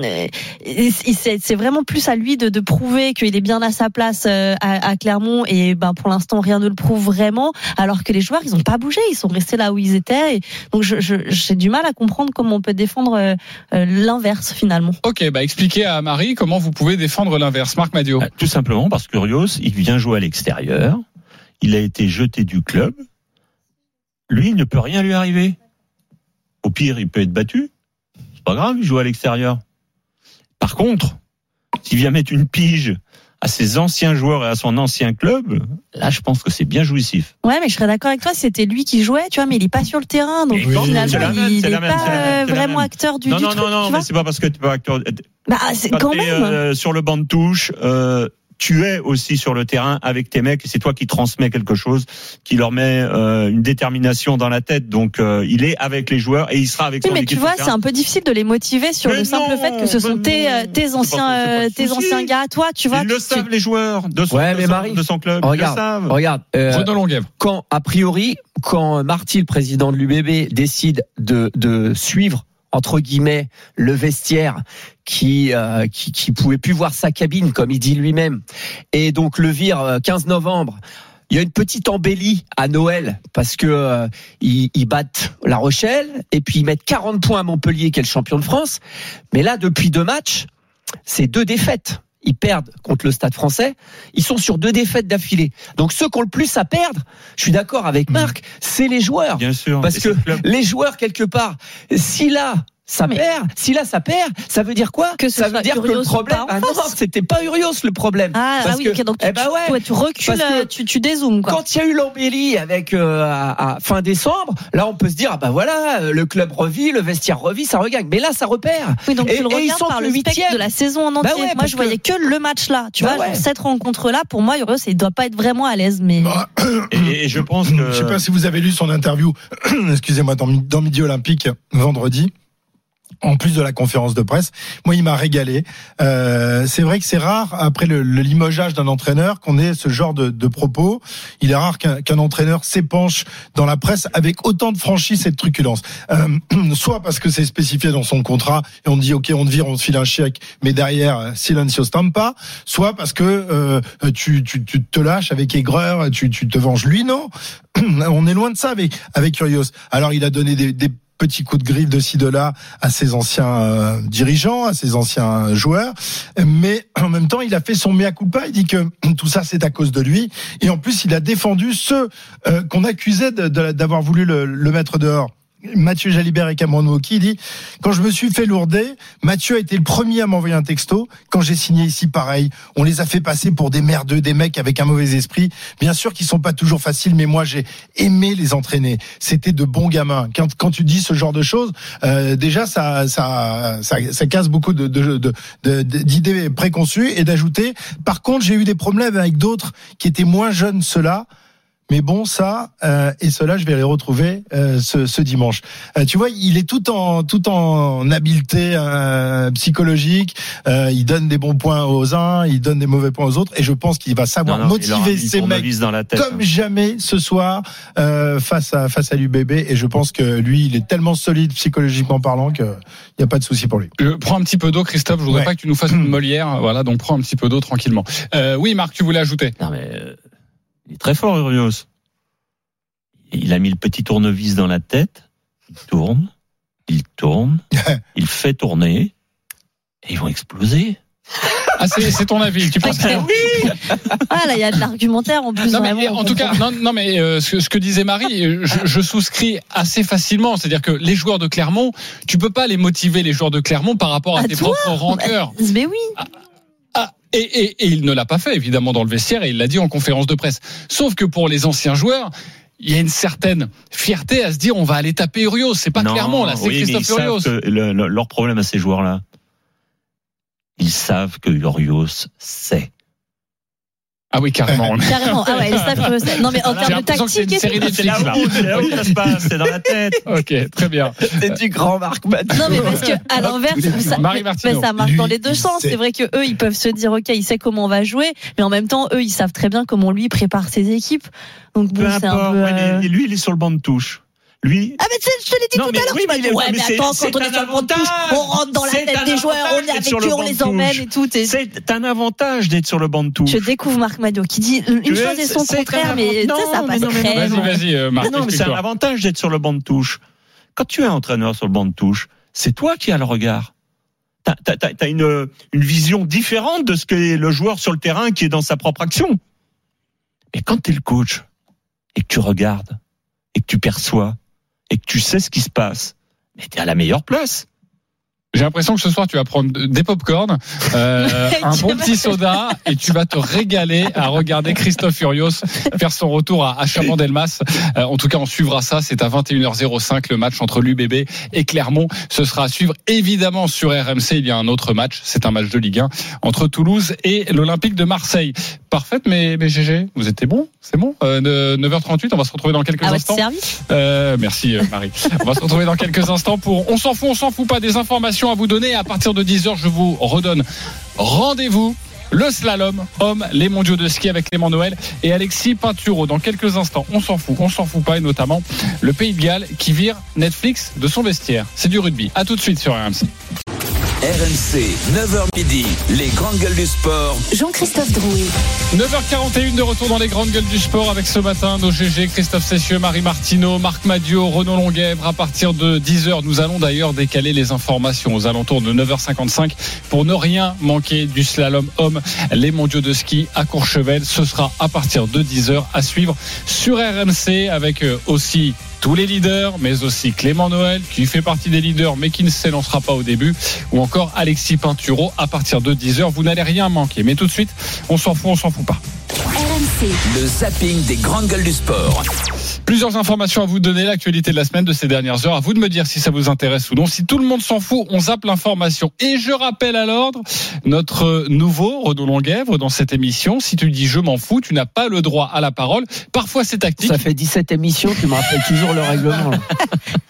et c'est vraiment plus à lui de, de prouver qu'il est bien à sa place euh, à, à Clermont et ben pour l'instant rien ne le prouve vraiment. Alors que les joueurs, ils ont pas bougé, ils sont restés là où ils étaient. Et donc j'ai du mal à comprendre comment on peut défendre euh, l'inverse finalement. Ok, bah expliquez à Marie comment vous pouvez défendre l'inverse. Marc Madio. Euh, Tout simplement parce que Rios, il vient jouer à l'extérieur. Il a été jeté du club. Lui, il ne peut rien lui arriver. Au pire, il peut être battu. C'est pas grave, il joue à l'extérieur. Par contre, s'il vient mettre une pige à ses anciens joueurs et à son ancien club, là, je pense que c'est bien jouissif. Ouais, mais je serais d'accord avec toi, c'était lui qui jouait, tu vois, mais il est pas sur le terrain, donc Oui, finalement même, il c'est est la même, pas même, euh, vraiment acteur du, non, du non, truc, non, non, mais c'est pas parce que tu pas acteur. Bah c'est Quand même. euh, sur le banc de touche, euh, tu es aussi sur le terrain avec tes mecs et c'est toi qui transmets quelque chose, qui leur met euh, une détermination dans la tête. Donc euh, il est avec les joueurs et il sera avec Oui, son mais équipe tu vois, c'est un peu difficile de les motiver sur Mais le simple non, fait que ce sont mais tes, euh, tes anciens, tes anciens gars, toi, tu vois. Ils le tu- savent les joueurs de son, Ouais, de mais son- Marie, de son club. ils le Regarde, savent. regarde. euh, quand, a priori, quand Marty, le président de l'UBB, décide de, de suivre entre guillemets le vestiaire qui euh, qui pouvait plus voir sa cabine comme il dit lui-même. Et donc le vire euh, 15 novembre il y a une petite embellie à Noël parce que euh, ils, ils battent La Rochelle et puis ils mettent 40 points à Montpellier qui est le champion de France. Mais là depuis deux matchs c'est deux défaites ils perdent contre le Stade français. Ils sont sur deux défaites d'affilée. Donc ceux qui ont le plus à perdre, je suis d'accord avec Marc, c'est les joueurs. Bien sûr. Parce que les joueurs, quelque part, si là, ça Mais- perd. Si là ça perd, ça veut dire quoi? Que ce Ça veut dire que le problème. Ah non, c'était pas Urios le problème. Ah, Parce ah oui, que- ok, donc tu, eh ben ouais. ouais, tu recules, tu, tu dézoomes, quoi. Quand il y a eu l'embellie avec euh, à, à fin décembre, là on peut se dire ah bah voilà, le club revit, le vestiaire revit, ça regagne. Mais là ça repère. Oui, donc Et- tu le et ils sont par le spectre huitième. de la saison en entier. Bah ouais, Moi, je voyais que- que le match là. Tu Bah vois, ouais. genre, cette rencontre-là, pour moi, Urios, il doit pas être vraiment à l'aise. Mais Bah, Et, et je pense que. Je sais pas si vous avez lu son interview, excusez-moi, dans Midi Olympique vendredi. En plus de la conférence de presse, moi il m'a régalé. Euh, c'est vrai que c'est rare après le, le limogeage d'un entraîneur qu'on ait ce genre de, de propos. Il est rare qu'un entraîneur s'épanche dans la presse avec autant de franchise et de truculence. Euh, soit parce que c'est spécifié dans son contrat et on dit ok on te vire, on te file un chèque, mais derrière euh, silencio stampa. Soit parce que euh, tu, tu, tu te lâches avec aigreur, tu, tu te venges. Lui non, on est loin de ça avec avec Urios. Alors il a donné des, des petits coups de griffe de ci de là à ses anciens euh, dirigeants, à ses anciens joueurs, mais en même temps il a fait son mea culpa. Il dit que tout ça c'est à cause de lui, et en plus il a défendu ceux euh, qu'on accusait d'avoir voulu le mettre dehors. Mathieu Jalibert et Cameron Wauquiez dit quand je me suis fait lourder, Mathieu a été le premier à m'envoyer un texto. Quand j'ai signé ici, pareil, on les a fait passer pour des merdeux, des mecs avec un mauvais esprit. Bien sûr qu'ils sont pas toujours faciles, mais moi j'ai aimé les entraîner. C'était de bons gamins. Quand, quand tu dis ce genre de choses, euh, déjà ça, ça, ça, ça casse beaucoup de, de- de- d'idées préconçues et d'ajouter. Par contre, j'ai eu des problèmes avec d'autres qui étaient moins jeunes, ceux-là. Mais bon, ça euh, et cela, je vais les retrouver euh, ce, ce dimanche. Euh, tu vois, il est tout en tout en habileté euh, psychologique. Euh, il donne des bons points aux uns, il donne des mauvais points aux autres, et je pense qu'il va savoir Non, non, il motiver ces mecs tournevis dans la tête, comme hein. jamais ce soir euh, face à face à l'UBB. Et je pense que lui, il est tellement solide psychologiquement parlant qu'il n'y a pas de souci pour lui. Je prends un petit peu d'eau, Christophe. Je voudrais Ouais. pas que tu nous fasses une Molière. Voilà, donc prends un petit peu d'eau tranquillement. Euh, oui, Marc, tu voulais ajouter Non, mais euh, il est très fort, Urios. Il a mis le petit tournevis dans la tête. Il tourne, il tourne, il fait tourner. Et ils vont exploser. Ah, c'est c'est ton avis. Tu penses que ah là, il y a de l'argumentaire en plus. Non, mais, en on tout cas, non, non mais euh, ce, que- ce que disait Marie, je, je souscris assez facilement. C'est-à-dire que les joueurs de Clermont, tu peux pas les motiver les joueurs de Clermont par rapport à, À tes toi propres rancœurs. Mais oui. Et, et, et il ne l'a pas fait évidemment dans le vestiaire et il l'a dit en conférence de presse. Sauf que pour les anciens joueurs. Il y a une certaine fierté à se dire on va aller taper Urios. C'est pas Non, Clermont là, c'est oui, Christophe Urios. le- le- leur problème à ces joueurs-là, ils savent que Urios sait. Ah oui, carrément. Carrément. Ah ouais, ils savent que c'est- Non, mais en termes de l'impression que c'est tactique une et série C'est là où, c'est là où ça se passe, c'est dans la tête. Ok, très bien. C'est du grand Marc Mathieu. Non mais parce que à l'inverse, ça, ça marche dans les deux sens. C'est vrai que eux, ils peuvent se dire, ok, il sait comment on va jouer, mais en même temps, eux, ils savent très bien comment lui prépare ses équipes. Donc bon, c'est un peu. ouais, euh, mais lui, il est sur le banc de touche. Lui, Ah mais tu sais, je te l'ai dit Non, tout mais à l'heure. oui, tu dit, ouais, mais attends, quand on est sur le banc de touche, on rentre dans la tête des joueurs, on est avec eux, le on les emmène et tout. et- c'est un avantage d'être sur le banc de touche. Je découvre Marc Madio qui dit une Tu chose et son contraire, mais ça non, passe crème. Vas-y, vas-y, euh, Marc. Mais non, mais c'est un avantage d'être sur le banc de touche. Quand tu es entraîneur sur le banc de touche, c'est toi qui as le regard. T'as as, une, une vision différente de ce que le joueur sur le terrain qui est dans sa propre action. Mais quand tu es le coach et que tu regardes et que tu perçois et que tu sais ce qui se passe, mais tu es à la meilleure place. J'ai l'impression que ce soir tu vas prendre des pop-corn, euh, un bon petit soda et tu vas te régaler à regarder Christophe Furios faire son retour à, à Chabandelmas. Euh, en tout cas, on suivra ça. C'est à 21h05 le match entre l'UBB et Clermont. Ce sera à suivre évidemment sur RMC. Il y a un autre match. C'est un match de Ligue 1 entre Toulouse et l'Olympique de Marseille. Parfaite, mais, mais GG, vous étiez bon, c'est bon? Euh, 9h38, on va se retrouver dans quelques Ah instants. service. Euh, merci euh, Marie. On va se retrouver dans quelques instants pour On s'en fout, on s'en fout pas des informations à vous donner. À partir de 10h, je vous redonne rendez-vous. Le slalom homme, les mondiaux de ski avec Clément Noël et Alexis Pinturo. Dans quelques instants, on s'en fout, on s'en fout pas, et notamment le Pays de Galles qui vire Netflix de son vestiaire. C'est du rugby. À tout de suite sur RMC. RMC, 9h midi, les grandes gueules du sport. Jean-Christophe Drouet. 9h41 de retour dans les grandes gueules du sport avec ce matin nos GG, Christophe Cessieux, Marie Martineau, Marc Madio, Renaud Longuèvre. À partir de 10h, nous allons d'ailleurs décaler les informations aux alentours de 9h55 pour ne rien manquer du slalom homme, les mondiaux de ski à Courchevel. Ce sera à partir de 10h à suivre sur RMC avec euh, aussi tous les leaders, mais aussi Clément Noël, qui fait partie des leaders, mais qui ne s'élancera pas au début, ou encore Alexis Pinturo à partir de 10h. Vous n'allez rien manquer. Mais tout de suite, on s'en fout, on s'en fout pas. RMC, Le zapping des grandes gueules du sport. Plusieurs informations à vous donner, l'actualité de la semaine de ces dernières heures. À vous de me dire si ça vous intéresse ou non. Si tout le monde s'en fout, on zappe l'information. Et je rappelle à l'ordre notre nouveau Renaud Longuèvre dans cette émission. Si tu dis je m'en fous, tu n'as pas le droit à la parole. Parfois c'est tactique. Ça fait 17 émissions, tu me rappelles toujours le règlement.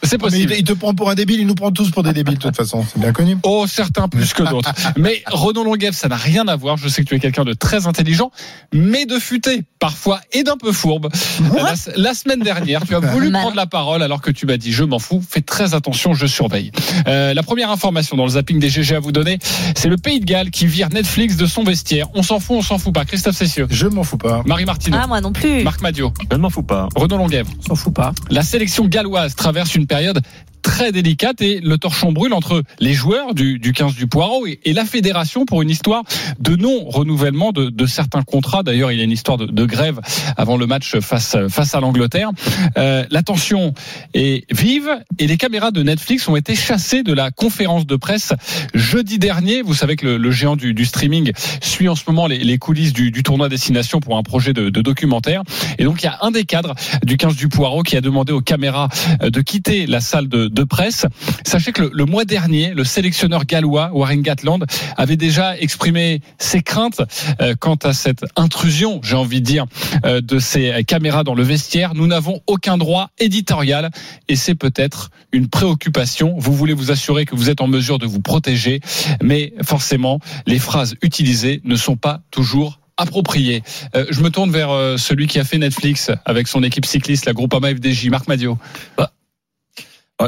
C'est Mais possible. il, il te prend pour un débile, il nous prend tous pour des débiles de toute façon, c'est bien connu. Oh, certains plus que d'autres. Mais Renaud Longuèvre, ça n'a rien à voir. Je sais que tu es quelqu'un de très intelligent, mais de futé, parfois, et d'un peu fourbe. La, la semaine dernière, tu as voulu prendre la parole alors que tu m'as dit je m'en fous. Fais très attention, je surveille. Euh, la première information dans le zapping des GG à vous donner, c'est le Pays de Galles qui vire Netflix de son vestiaire. On s'en fout, on s'en fout pas. Christophe Cessieux, Je m'en fous pas. Marie Martineau, Ah, moi non plus. Marc Madio, Je ne m'en fous pas. Renaud Longuèvre. On s'en fout pas. La sélection galloise traverse une période très délicate et le torchon brûle entre les joueurs du, du 15 du Poireau et, et la fédération pour une histoire de non-renouvellement de, de certains contrats. D'ailleurs, il y a une histoire de, de grève avant le match face, face à l'Angleterre. Euh, la tension est vive et les caméras de Netflix ont été chassées de la conférence de presse jeudi dernier. Vous savez que le, le géant du, du streaming suit en ce moment les, les coulisses du, du tournoi Destination pour un projet de, de documentaire. Et donc, il y a un des cadres du 15 du Poireau qui a demandé aux caméras euh, de quitter la salle de, de presse. Sachez que le, le mois dernier, le sélectionneur gallois, Warren Gatland, avait déjà exprimé ses craintes euh, quant à cette intrusion, j'ai envie de dire, euh, de ces caméras dans le vestiaire. Nous n'avons aucun droit éditorial et c'est peut-être une préoccupation. Vous voulez vous assurer que vous êtes en mesure de vous protéger, mais forcément, les phrases utilisées ne sont pas toujours appropriées. Euh, je me tourne vers euh, celui qui a fait Netflix avec son équipe cycliste, la Groupama FDJ, Marc Madio. Ouais,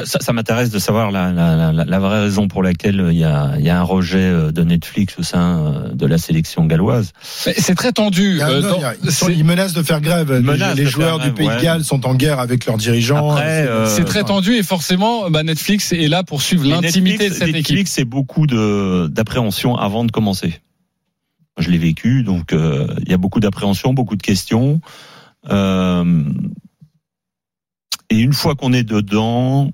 Ça, ça m'intéresse de savoir la, la, la, la vraie raison pour laquelle il y a, il y a un rejet euh, de Netflix au sein euh, de la sélection galloise. C'est très tendu. Il, y a- euh, non, dans- il y a- ils, menacent de faire grève. Les- joueurs du Pays de. Galles sont en guerre avec leurs dirigeants. C'est- euh, très tendu et forcément, bah, Netflix est là pour suivre l'intimité de Netflix- cette équipe. Netflix, c'est beaucoup d'appréhension avant de commencer. Je l'ai vécu, donc euh, il y a beaucoup d'appréhension, beaucoup de questions. Euh, et une fois qu'on est dedans,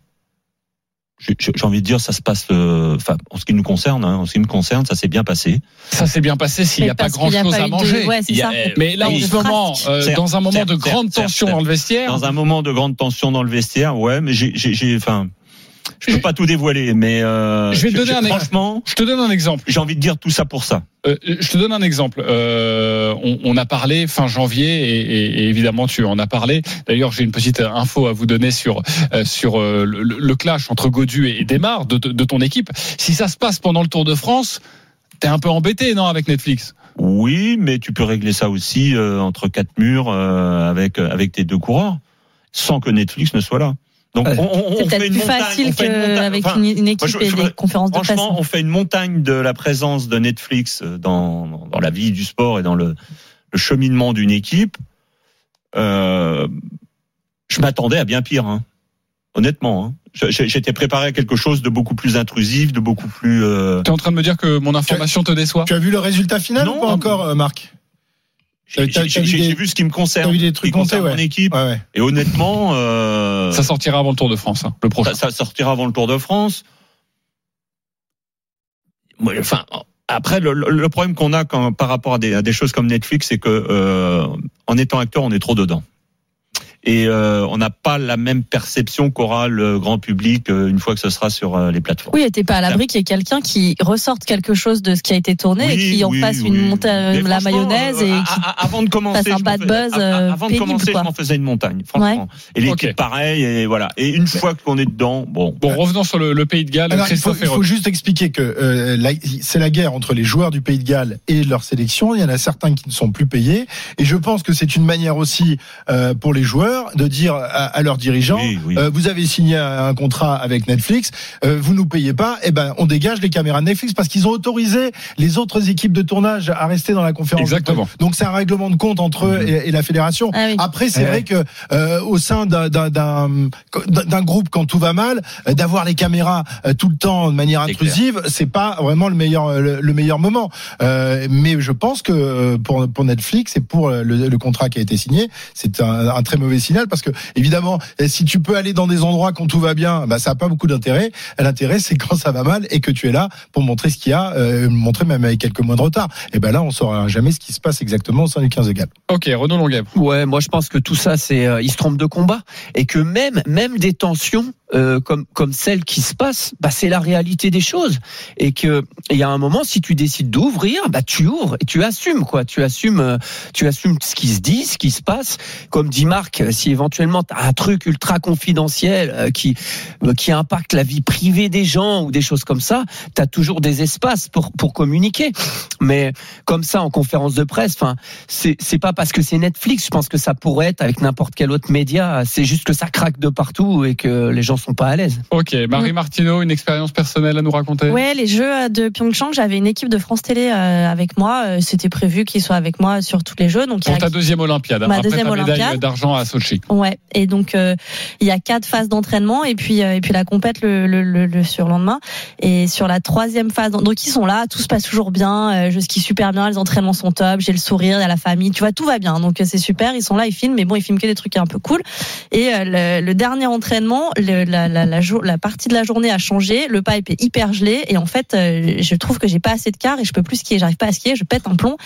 j'ai j'ai envie de dire, ça se passe. euh, Enfin, en ce qui nous concerne, hein, en ce qui me concerne, ça s'est bien passé. Ça s'est bien passé s'il n'y a pas parce grand qu'il y a chose pas à de- manger. ouais, c'est Il y a- ça. Mais là, en Oui. ce moment, euh, dans un moment certes, de grande certes, tension certes. dans le vestiaire, Dans un moment de grande tension dans le vestiaire, ouais, mais j'ai, j'ai, j'ai- enfin, je peux pas tout dévoiler, mais euh, Je vais te donner un exemple. franchement, je te donne un exemple. j'ai envie de dire tout ça pour ça. Euh, je te donne un exemple. Euh, on, on a parlé fin janvier et, et- et évidemment tu en as parlé. D'ailleurs, j'ai une petite info à vous donner sur sur le, le clash entre Godu et Desmar de, de ton équipe. Si ça se passe pendant le Tour de France, t'es un peu embêté, non, avec Netflix? Oui, mais tu peux régler ça aussi euh, entre quatre murs euh, avec avec tes deux coureurs, sans que Netflix ne soit là. Donc Ouais. on, on- fait peut-être une plus montagne. facile on fait une montagne. Enfin, une, équipe moi, je- et je- des conférences de presse. Franchement, on fait une montagne de la présence de Netflix dans, dans la vie du sport et dans le, le cheminement d'une équipe. Euh, je m'attendais à bien pire, hein. honnêtement. Hein. J'étais préparé à quelque chose de beaucoup plus intrusif, de beaucoup plus. euh, Tu es en train de me dire que mon information te déçoit Tu as vu le résultat final Non. ou pas encore, euh, Marc? J'ai vu ce qui me concerne, T'as vu des qui trucs comptés, concerne ouais. mon équipe. Ouais, ouais. Et honnêtement, euh, Ça sortira avant le Tour de France, hein, le prochain. ça, ça sortira avant le Tour de France. Moi, Enfin, après, le, le- le problème qu'on a quand, par rapport à des, à des choses comme Netflix, c'est que euh, en étant acteur, on est trop dedans. Et euh, on n'a pas la même perception qu'aura le grand public euh, une fois que ce sera sur euh, les plateformes. Oui, et t'es pas à l'abri qu'il y ait quelqu'un qui ressorte quelque chose de ce qui a été tourné et qui en oui, fasse oui. une montagne, la mayonnaise et qui avant de commencer, fasse un bad buzz, euh, avant de commencer, quoi. je m'en faisais une montagne, franchement. Et l'équipe Ok. pareil, et voilà. Et une fois qu'on est dedans, bon. Bon, revenons sur le, le Pays de Galles. Alors, il, faut, il faut juste expliquer que euh, c'est la guerre entre les joueurs du Pays de Galles et leur sélection. Il y en a certains qui ne sont plus payés. Et je pense que c'est une manière aussi euh, pour les joueurs de dire à, à leurs dirigeants Oui, oui. euh, vous avez signé un, contrat avec Netflix, euh, vous nous payez pas, et ben on dégage les caméras de Netflix parce qu'ils ont autorisé les autres équipes de tournage à rester dans la conférence. Exactement. Donc c'est un règlement de compte entre eux et, et la fédération. Ah oui. Après, c'est Eh vrai que euh, au sein d'un- d'un d'un d'un groupe, quand tout va mal, euh, d'avoir les caméras euh, tout le temps de manière intrusive, c'est pas vraiment le meilleur le, le meilleur moment. Euh, mais je pense que pour pour Netflix et pour le, le contrat qui a été signé, c'est un, un très mauvais signal parce que évidemment, eh, si tu peux aller dans des endroits quand tout va bien, bah ça a pas beaucoup d'intérêt. L'intérêt, c'est quand ça va mal et que tu es là pour montrer ce qu'il y a, euh, montrer même avec quelques mois de retard. Et ben là, on saura jamais ce qui se passe exactement au sein du 15 de Galles. Ok, Renaud Longuet. Ouais, moi je pense que tout ça, c'est euh, il se trompe de combat et que même même des tensions euh, comme comme celles qui se passent, bah c'est la réalité des choses et que il y a un moment si tu décides d'ouvrir, bah tu ouvres et tu assumes quoi, tu assumes euh, tu assumes ce qui se dit, ce qui se passe. Comme dit Marc, si éventuellement tu as un truc ultra confidentiel euh, qui euh, qui impacte la vie privée des gens ou des choses comme ça, tu as toujours des espaces pour pour communiquer. Mais comme ça en conférence de presse, enfin c'est c'est pas parce que c'est Netflix, je pense que ça pourrait être avec n'importe quel autre média, c'est juste que ça craque de partout et que les gens sont pas à l'aise. Ok, Marie Martineau, une expérience personnelle à nous raconter? Ouais, les Jeux de Pyeongchang, j'avais une équipe de France Télé euh, avec moi. Euh, C'était prévu qu'ils soient avec moi sur tous les Jeux. Donc il y Pour a- ta deuxième Olympiade, hein, Ma après deuxième ta médaille Olympiade. d'argent à Sochi. Ouais, et donc euh, il y a quatre phases d'entraînement et puis euh, et puis la compète le, le, le, le surlendemain. Et sur la troisième phase, donc ils sont là, tout se passe toujours bien, euh, je skie super bien, les entraînements sont top, j'ai le sourire, il y a la famille, tu vois, tout va bien. Donc c'est super, ils sont là, ils filment, mais bon, ils filment que des trucs un peu cool. Et le, dernier entraînement, la, la, la, la partie de la journée a changé, le pipe est hyper gelé et en fait, je trouve que j'ai pas assez de quart et je peux plus skier, j'arrive pas à skier, je pète un plomb.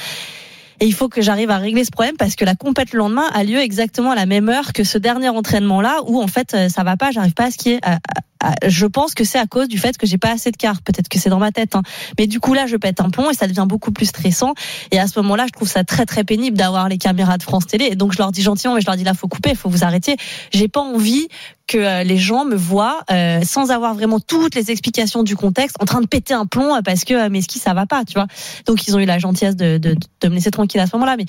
Et il faut que j'arrive à régler ce problème parce que la compète le lendemain a lieu exactement à la même heure que ce dernier entraînement là où en fait euh, ça va pas, j'arrive pas à skier. Euh, euh, Je pense que c'est à cause du fait que j'ai pas assez de quart. Peut-être que c'est dans ma tête, hein. mais du coup là je pète un plomb et ça devient beaucoup plus stressant. Et à ce moment-là, je trouve ça très très pénible d'avoir les caméras de France Télé. Et donc je leur dis gentiment, mais je leur dis là faut couper, faut vous arrêter. J'ai pas envie que euh, les gens me voient euh, sans avoir vraiment toutes les explications du contexte en train de péter un plomb euh, parce que euh, mes skis ça va pas, tu vois? Donc ils ont eu la gentillesse de, de, de me laisser tranquille à ce moment-là. Mais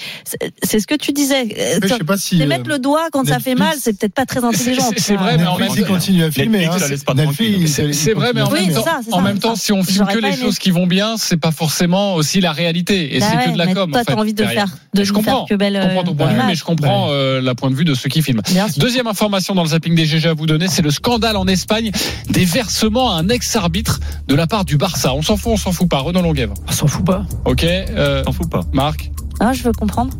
c'est- ce que tu disais. Euh, Mais je sais pas si, euh, mettre le doigt quand ça fait Netflix- mal, c'est peut-être pas très intelligent. C'est- vrai, mais en même temps- continue à filmer. Netflix, hein. Laisse pas tranquille. il- C'est vrai, mais en Oui, même temps, ça, c'est en ça, même c'est temps, ça. si on filme que les aimé. choses qui vont bien, c'est pas forcément aussi la réalité. Et Bah c'est ouais, que de la com. Toi, en fait, t'as envie de derrière. faire, de je faire comprends. que belle. Je comprends ton point de vue, image. mais je comprends euh, la point de vue de ceux qui filment. Deuxième information dans le zapping des GG à vous donner, c'est le scandale en Espagne des versements à un ex-arbitre de la part du Barça. On s'en fout, on s'en fout pas. Renaud Longuèvre. On s'en fout pas. Ok. Euh, T'en fous pas. Marc. Ah, je veux comprendre.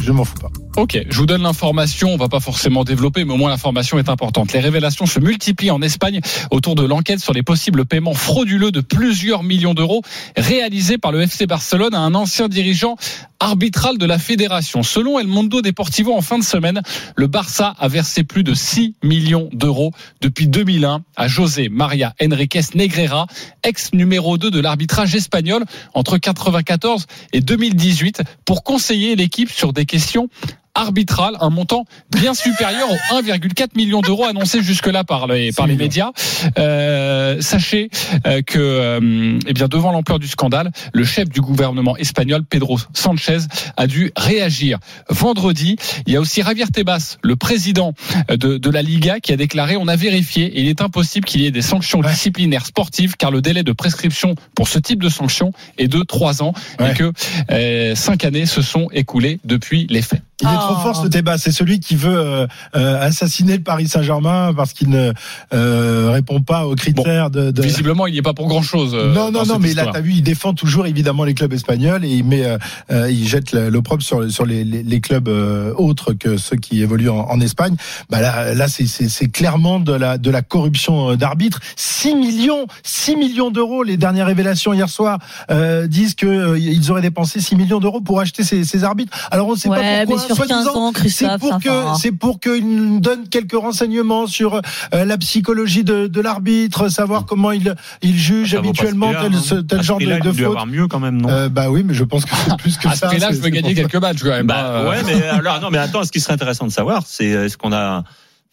Je m'en fous pas. Ok, je vous donne l'information, on va pas forcément développer, mais au moins l'information est importante. Les révélations se multiplient en Espagne autour de l'enquête sur les possibles paiements frauduleux de plusieurs millions d'euros réalisés par le FC Barcelone à un ancien dirigeant arbitral de la fédération. Selon El Mundo Deportivo, en fin de semaine, le Barça a versé plus de 6 millions d'euros depuis 2001 à José Maria Enriquez Negreira, ex numéro 2 de l'arbitrage espagnol entre 94 et 2018 pour conseiller l'équipe sur des questions arbitrales, un montant bien supérieur aux 1,4 million d'euros annoncés jusque-là par les, par les médias. Euh, sachez euh, que, euh, eh bien, devant l'ampleur du scandale, le chef du gouvernement espagnol, Pedro Sanchez, a dû réagir. Vendredi, il y a aussi Javier Tebas, le président de, de la Liga, qui a déclaré on a vérifié et il est impossible qu'il y ait des sanctions disciplinaires sportives car le délai de prescription pour ce type de sanctions est de trois ans Ouais. et que euh, cinq années se sont écoulées depuis les faits. Il est Oh. trop fort ce débat. C'est celui qui veut euh, euh, assassiner le Paris Saint-Germain parce qu'il ne euh, répond pas aux critères de, de- Visiblement, il n'y est pas pour grand-chose. euh, non, non, non, mais là, histoire. t'as vu, il défend toujours évidemment les clubs espagnols et il met, il jette le- l'opprobre sur, sur les, les, les clubs euh, autres que ceux qui évoluent en, en Espagne. Bah là, là, c'est- c'est c'est clairement de la de la corruption d'arbitre. 6 millions, 6 millions d'euros. Les dernières révélations hier soir euh, disent que euh, ils auraient dépensé 6 millions d'euros pour acheter ces, ces arbitres. Alors on ne sait Ouais, pas pourquoi. Mais sur 15 soi-disant, ans, Christophe, c'est pour que c'est pour qu'ils nous donnent quelques renseignements sur euh, la psychologie de, de l'arbitre, savoir comment il il juge Ça ce habituellement tel, ce- tel À ce genre de, de il faute. avoir mieux quand même, non Euh, bah oui, mais je pense que c'est plus que À ce ça. prix-là, c'est- je veux gagner quelques matchs quand même. Bah, hein. ouais, mais alors non, mais attends, ce qui serait intéressant de savoir, c'est est-ce qu'on a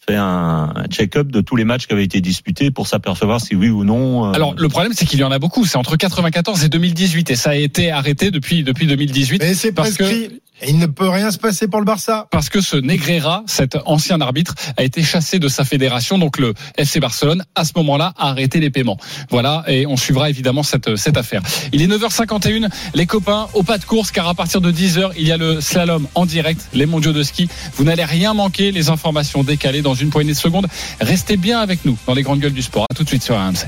fait un check-up de tous les matchs qui avaient été disputés pour s'apercevoir si oui ou non. euh, Alors le problème c'est qu'il y en a beaucoup, c'est entre 94 et 2018 et ça a été arrêté depuis depuis 2018 Mais c'est parce que. Et il ne peut rien se passer pour le Barça. parce que ce Negreira, cet ancien arbitre, a été chassé de sa fédération. Donc le FC Barcelone, à ce moment-là, a arrêté les paiements. Voilà, et on suivra évidemment cette, cette affaire. Il est 9h51, les copains, au pas de course, car à partir de 10h, il y a le slalom en direct, les mondiaux de ski. Vous n'allez rien manquer, les informations décalées dans une poignée de secondes. Restez bien avec nous dans les grandes gueules du sport. À tout de suite sur RMC.